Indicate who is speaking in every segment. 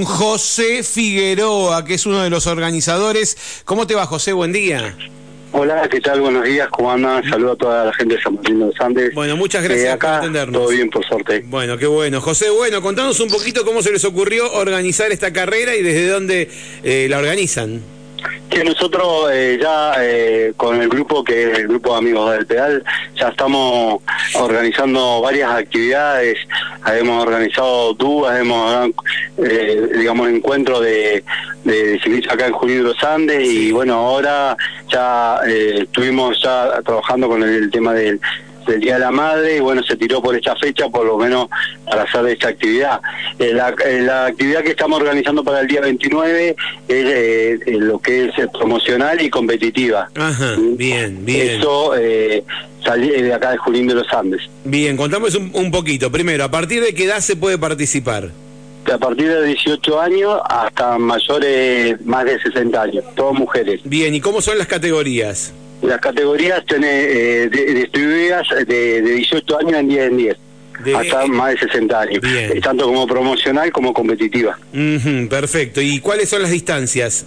Speaker 1: con José Figueroa, que es uno de los organizadores. ¿Cómo te va, José? Buen día.
Speaker 2: Hola, ¿qué tal? Buenos días, ¿cómo andan? Saludo a toda la gente de San Martín de los Andes.
Speaker 1: Bueno, muchas gracias
Speaker 2: Eh, acá,
Speaker 1: por atendernos.
Speaker 2: Todo bien, por suerte.
Speaker 1: Bueno, qué bueno. José, bueno, contanos un poquito cómo se les ocurrió organizar esta carrera y desde dónde eh, la organizan.
Speaker 2: Que nosotros eh, ya eh, con el grupo, que es el grupo de amigos del pedal, ya estamos organizando varias actividades. Hemos organizado dúas, hemos, eh, digamos, encuentros de, de ciclistas acá en Junín de los Andes y bueno, ahora ya eh, estuvimos ya trabajando con el, tema del del Día de la Madre y bueno, se tiró por esta fecha por lo menos para hacer esta actividad. Eh, la, eh, la actividad que estamos organizando para el día 29 es eh, lo que es promocional y competitiva.
Speaker 1: Ajá, bien, bien.
Speaker 2: Eso eh, salí de acá de Junín de los Andes.
Speaker 1: Bien, contamos un, un poquito. Primero, ¿a partir de qué edad se puede participar?
Speaker 2: A partir de 18 años hasta mayores más de 60 años, todas mujeres.
Speaker 1: Bien, ¿y cómo son las categorías?
Speaker 2: Las categorías tienen eh, de- distribuidas de, de 18 años en 10 en 10.
Speaker 1: De-
Speaker 2: hasta más de 60 años,
Speaker 1: Bien.
Speaker 2: Tanto como promocional como competitiva.
Speaker 1: Perfecto. ¿Y cuáles son las distancias?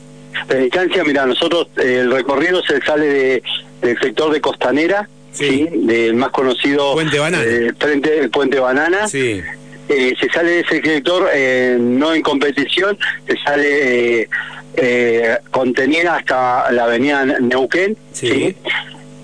Speaker 2: La distancia, mira, nosotros eh, el recorrido se sale de, del sector de Costanera,
Speaker 1: Sí.
Speaker 2: ¿sí? del más conocido
Speaker 1: Puente Banana.
Speaker 2: eh, frente el Puente Banana.
Speaker 1: Sí.
Speaker 2: Eh, se sale de ese sector eh, no en competición, se sale eh, contenida hasta la avenida Neuquén.
Speaker 1: Sí.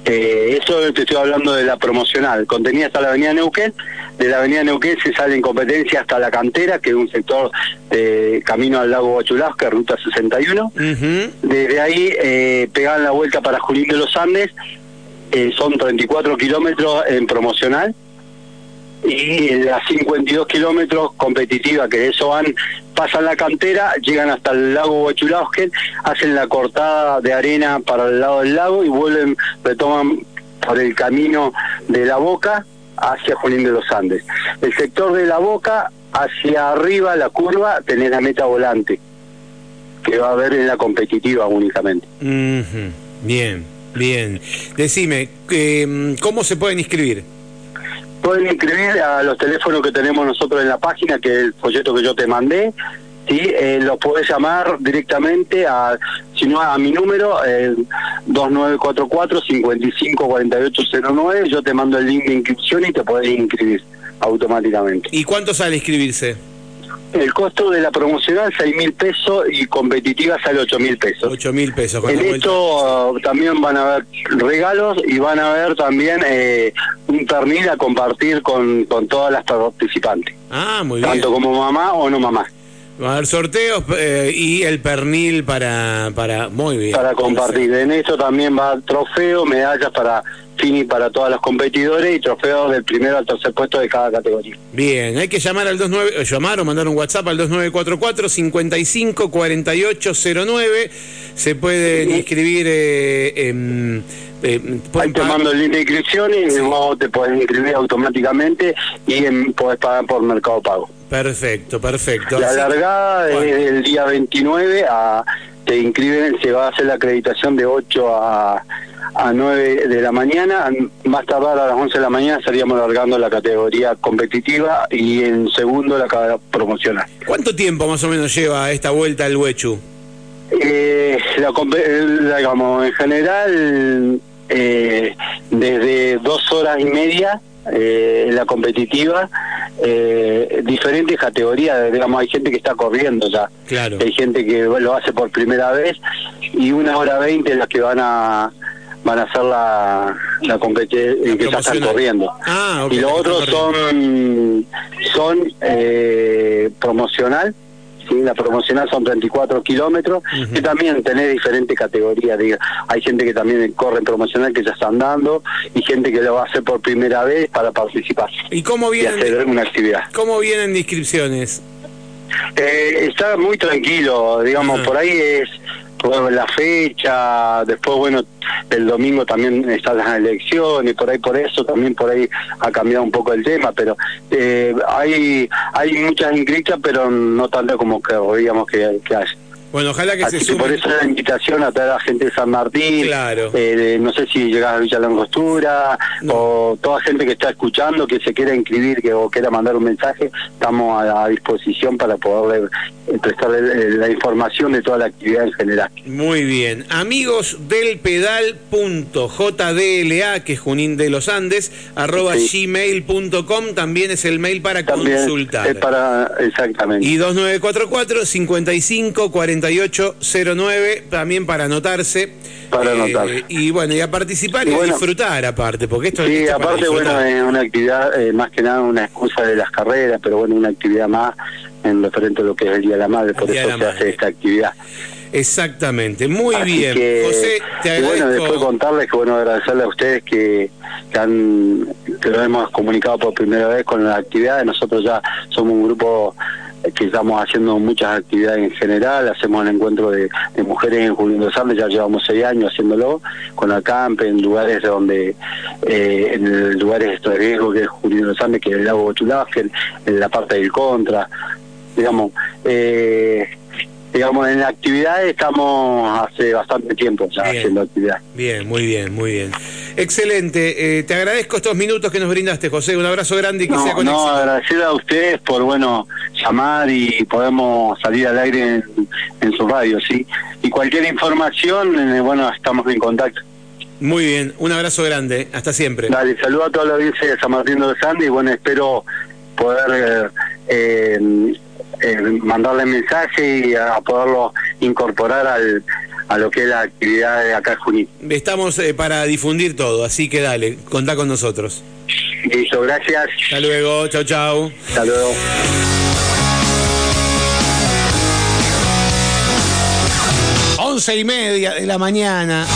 Speaker 2: Eh, eso te estoy hablando de la promocional, contenida hasta la avenida Neuquén. De la avenida Neuquén se sale en competencia hasta la cantera, que es un sector de camino al lago Huachulasca, ruta 61.
Speaker 1: Ujú.
Speaker 2: Desde ahí eh, pegan la vuelta para Junín de los Andes, eh, son 34 kilómetros en promocional y las 52 kilómetros competitiva, que de eso van, pasan la cantera, llegan hasta el lago Huachulaugen, hacen la cortada de arena para el lado del lago y vuelven, retoman por el camino de la boca hacia Junín de los Andes. El sector de la boca, hacia arriba, la curva, tenés la meta volante que va a haber en la competitiva únicamente.
Speaker 1: Bien, bien. Decime, eh, ¿cómo se pueden inscribir?
Speaker 2: Pueden inscribir a los teléfonos que tenemos nosotros en la página, que es el folleto que yo te mandé. ¿sí? Eh, los podés llamar directamente a, si no, a mi número, el 2944-554809. Yo te mando el link de inscripción y te podés inscribir automáticamente.
Speaker 1: ¿Y cuánto sale inscribirse?
Speaker 2: El costo de la promocional, 6 mil pesos y competitiva sale 8 mil pesos.
Speaker 1: 8 mil pesos.
Speaker 2: En esto uh, también van a haber regalos y van a haber también eh, un pernil a compartir con, con todas las participantes,
Speaker 1: Ah, muy bien.
Speaker 2: tanto como mamá o no mamá,
Speaker 1: Va a haber sorteos eh, y el pernil para, para... Muy bien.
Speaker 2: para compartir. En esto también va trofeo, medallas para Fini para todos los competidores y trofeos del primero al tercer puesto de cada categoría.
Speaker 1: Bien, hay que llamar al 29, eh, llamar o mandar un WhatsApp al 2944 55 4809. Se pueden inscribir eh, en eh,
Speaker 2: Ahí
Speaker 1: pueden
Speaker 2: te mando el link de inscripción y vos te podés inscribir automáticamente y en- podés pagar por Mercado Pago.
Speaker 1: Perfecto, perfecto.
Speaker 2: La largada
Speaker 1: Bueno.
Speaker 2: es el día 29, a, te inscriben, se va a hacer la acreditación de 8 a, a 9 de la mañana, más tardar a las 11 de la mañana estaríamos largando la categoría competitiva y en segundo la ca- promocional.
Speaker 1: ¿Cuánto tiempo más o menos lleva esta vuelta al Huechu?
Speaker 2: Eh, la- digamos, en general, eh, desde dos horas y media, eh, la competitiva, eh, diferentes categorías, digamos, hay gente que está corriendo ya,
Speaker 1: Claro.
Speaker 2: hay gente que lo hace por primera vez y una hora veinte las que van a van a hacer la, la competencia que ya están corriendo.
Speaker 1: Ah,
Speaker 2: y los otros son son eh, promocional ¿sí? la promocional son 34 kilómetros
Speaker 1: Ujú.
Speaker 2: que también tenés diferentes categorías diga. hay gente que también corre en promocional que ya están dando y gente que lo va a hacer por primera vez para participar
Speaker 1: ¿Y cómo
Speaker 2: y hacer
Speaker 1: vienen,
Speaker 2: una actividad
Speaker 1: cómo vienen de inscripciones?
Speaker 2: eh, está muy tranquilo, digamos, por ahí es por la fecha, después, bueno, el domingo también están las elecciones, por ahí por eso también por ahí ha cambiado un poco el tema, pero eh, hay hay muchas inscritas, pero no tanto como que digamos que, que hay.
Speaker 1: Bueno, ojalá que
Speaker 2: Así
Speaker 1: se
Speaker 2: que por eso la invitación a toda la gente de San Martín.
Speaker 1: Claro.
Speaker 2: eh, no sé si llegás a Villa Langostura
Speaker 1: No.
Speaker 2: o toda gente que está escuchando, que se quiera inscribir que, o quiera mandar un mensaje, estamos a, a disposición para poderle eh, prestarle eh, la información de toda la actividad en general.
Speaker 1: Muy bien. Amigos del pedal.jdla, que es Junín de los Andes, arroba
Speaker 2: Sí.
Speaker 1: gmail.com, también es el mail para
Speaker 2: También
Speaker 1: consultar.
Speaker 2: es para, exactamente.
Speaker 1: Y 2944 55 48 09 también para anotarse.
Speaker 2: Para
Speaker 1: Eh,
Speaker 2: anotarse.
Speaker 1: y bueno, y a participar y,
Speaker 2: Y
Speaker 1: a
Speaker 2: bueno.
Speaker 1: disfrutar aparte, porque esto
Speaker 2: Sí, aparte, bueno, es una actividad, eh, más que nada una excusa de las carreras, pero bueno, una actividad más en referente a lo que es el Día de la Madre, por eso se
Speaker 1: la
Speaker 2: hace esta actividad.
Speaker 1: Exactamente, muy
Speaker 2: Así
Speaker 1: bien.
Speaker 2: que,
Speaker 1: José, te
Speaker 2: y bueno,
Speaker 1: agradezco.
Speaker 2: después contarles que bueno, agradecerle a ustedes que, que han que lo hemos comunicado por primera vez con las actividades. Nosotros ya somos un grupo que estamos haciendo muchas actividades en general, hacemos el encuentro de, de mujeres en Julián dos Andes, ya llevamos seis años haciéndolo, con acampe en lugares donde, eh, en lugares de riesgo que es Julián dos Andes, que es el lago Bochulafel, en la parte del contra, digamos, eh, digamos, en la actividad estamos hace bastante tiempo ya
Speaker 1: Bien.
Speaker 2: haciendo actividad.
Speaker 1: Bien, muy bien, muy bien. Excelente. Eh, te agradezco estos minutos que nos brindaste, José. Un abrazo grande y que sea
Speaker 2: No,
Speaker 1: con
Speaker 2: no,
Speaker 1: éxito.
Speaker 2: agradecer a ustedes por, bueno, llamar y podemos salir al aire en, en su radio, ¿sí? Y cualquier información, eh, bueno, estamos en contacto.
Speaker 1: Muy bien, un abrazo grande. Hasta siempre.
Speaker 2: Dale, saludo a toda la audiencia de San Martín de los Andes y, bueno, espero poder eh, eh, eh, mandarle mensaje y a poderlo incorporar al, a lo que es la actividad de acá en Junín.
Speaker 1: Estamos eh, para difundir todo, así que dale, contá con nosotros.
Speaker 2: Listo, gracias.
Speaker 1: Hasta luego, chau, chau.
Speaker 2: Hasta luego.
Speaker 1: Once y media de la mañana.